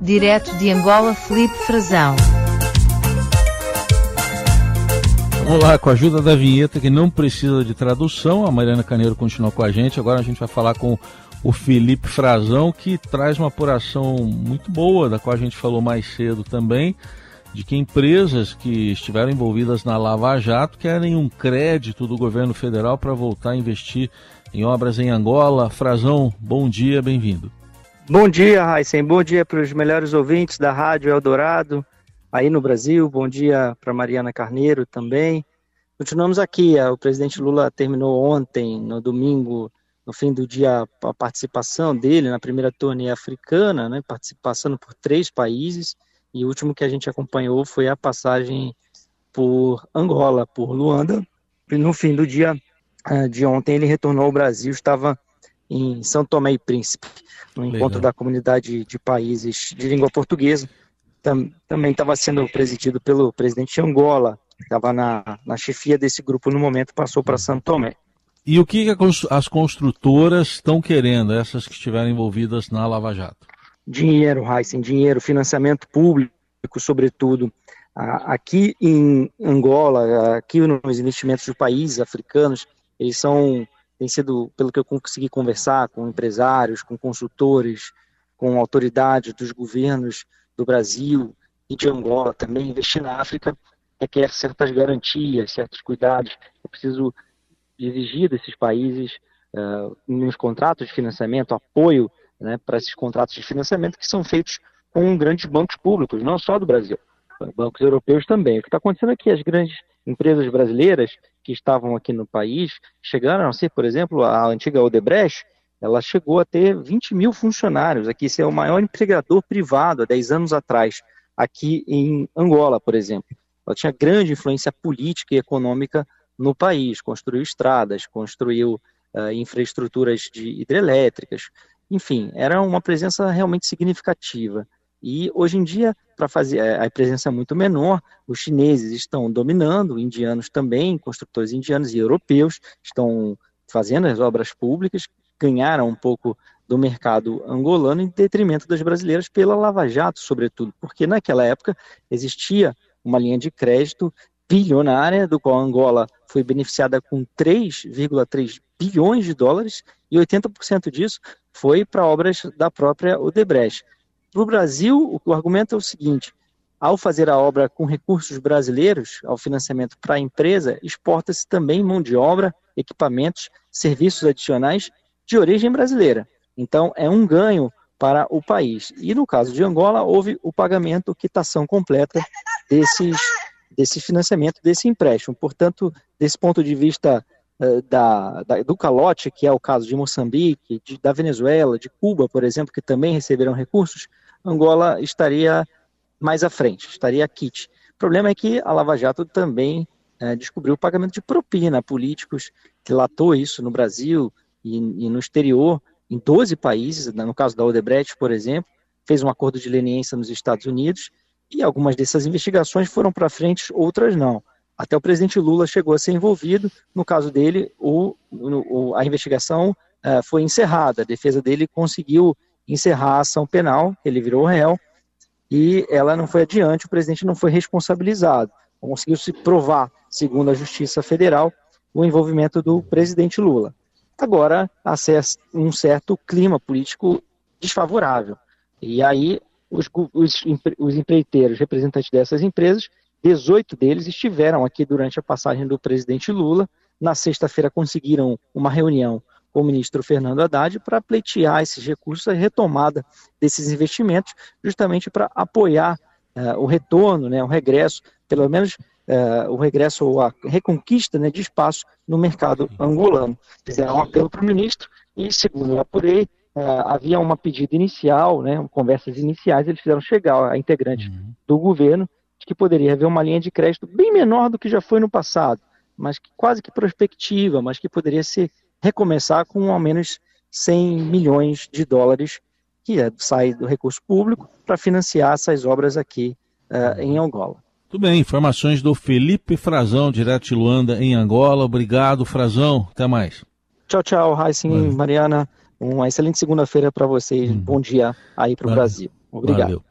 Direto de Angola, Felipe Frazão. Lá, com a ajuda da vinheta que não precisa de tradução, a Mariana Caneiro continua com a gente. Agora a gente vai falar com o Felipe Frazão, que traz uma apuração muito boa, da qual a gente falou mais cedo também, de que empresas que estiveram envolvidas na Lava Jato querem um crédito do governo federal para voltar a investir em obras em Angola. Frazão, bom dia, bem-vindo. Bom dia, Raíssen. Bom dia para os melhores ouvintes da Rádio Eldorado aí no Brasil. Bom dia para Mariana Carneiro também. Continuamos aqui. O presidente Lula terminou ontem, no domingo, no fim do dia, a participação dele na primeira turnê africana, né, participação por três países, e o último que a gente acompanhou foi a passagem por Angola, por Luanda, e no fim do dia eh, de ontem ele retornou ao Brasil, estava em São Tomé e Príncipe, no Legal. encontro da comunidade de países de língua portuguesa, Tam, também estava sendo presidido pelo presidente de Angola, estava na, na chefia desse grupo no momento, passou para São Tomé. E o que as construtoras estão querendo, essas que estiveram envolvidas na Lava Jato? Dinheiro, Heisen, dinheiro, financiamento público, sobretudo. Aqui em Angola, aqui nos investimentos de países africanos, eles são, têm sido, pelo que eu consegui conversar com empresários, com consultores, com autoridades dos governos do Brasil e de Angola também, investir na África requer certas garantias, certos cuidados. É preciso exigir desses países uh, nos contratos de financiamento, apoio né, para esses contratos de financiamento que são feitos com grandes bancos públicos, não só do Brasil, bancos europeus também. O que está acontecendo aqui, é as grandes empresas brasileiras que estavam aqui no país chegaram a ser, por exemplo, a antiga Odebrecht, ela chegou a ter 20 mil funcionários aqui, ser o maior empregador privado há 10 anos atrás, aqui em Angola, por exemplo. Ela tinha grande influência política e econômica no país, construiu estradas, construiu uh, infraestruturas de hidrelétricas, enfim, era uma presença realmente significativa. E hoje em dia, para fazer eh, a presença é muito menor, os chineses estão dominando, indianos também, construtores indianos e europeus estão fazendo as obras públicas, ganharam um pouco do mercado angolano em detrimento das brasileiras pela Lava Jato, sobretudo, porque naquela época existia uma linha de crédito bilionária, do qual Angola foi beneficiada com 3,3 bilhões de dólares e 80% disso foi para obras da própria Odebrecht. Para o Brasil, o argumento é o seguinte: ao fazer a obra com recursos brasileiros, ao financiamento para a empresa, exporta-se também mão de obra, equipamentos, serviços adicionais de origem brasileira. Então, é um ganho para o país. E no caso de Angola, houve o pagamento, quitação completa desses desse financiamento, desse empréstimo. Portanto, desse ponto de vista da, da, do calote, que é o caso de Moçambique, de, da Venezuela, de Cuba, por exemplo, que também receberam recursos, Angola estaria mais à frente, estaria kit. O problema é que a Lava Jato também uh, descobriu o pagamento de propina a políticos, relatou isso no Brasil e, e no exterior, em 12 países, no caso da Odebrecht, por exemplo, fez um acordo de leniência nos Estados Unidos, e algumas dessas investigações foram para frente, outras não. Até o presidente Lula chegou a ser envolvido. No caso dele, o, o, a investigação uh, foi encerrada. A defesa dele conseguiu encerrar a ação penal, ele virou réu, e ela não foi adiante, o presidente não foi responsabilizado. Conseguiu se provar, segundo a Justiça Federal, o envolvimento do presidente Lula. Agora, há um certo clima político desfavorável. E aí os, os, os empreiteiros, representantes dessas empresas, 18 deles estiveram aqui durante a passagem do presidente Lula. Na sexta-feira conseguiram uma reunião com o ministro Fernando Haddad para pleitear esses recursos, a retomada desses investimentos, justamente para apoiar uh, o retorno, né, o regresso, pelo menos uh, o regresso ou a reconquista né, de espaço no mercado angolano. Fizeram um apelo para o ministro e, segundo eu apurei, uh, havia uma pedida inicial, né, conversas iniciais, eles fizeram chegar a integrantes uhum. do governo de que poderia haver uma linha de crédito bem menor do que já foi no passado, mas que, quase que prospectiva, mas que poderia se recomeçar com ao menos 100 milhões de dólares que é, sai do recurso público para financiar essas obras aqui uh, em Angola. Tudo bem, informações do Felipe Frazão, direto de Luanda, em Angola. Obrigado, Frazão. Até mais. Tchau, tchau, Raíssen, Mariana. Uma excelente segunda-feira para vocês. Hum. Bom dia aí para o Brasil. Obrigado. Valeu.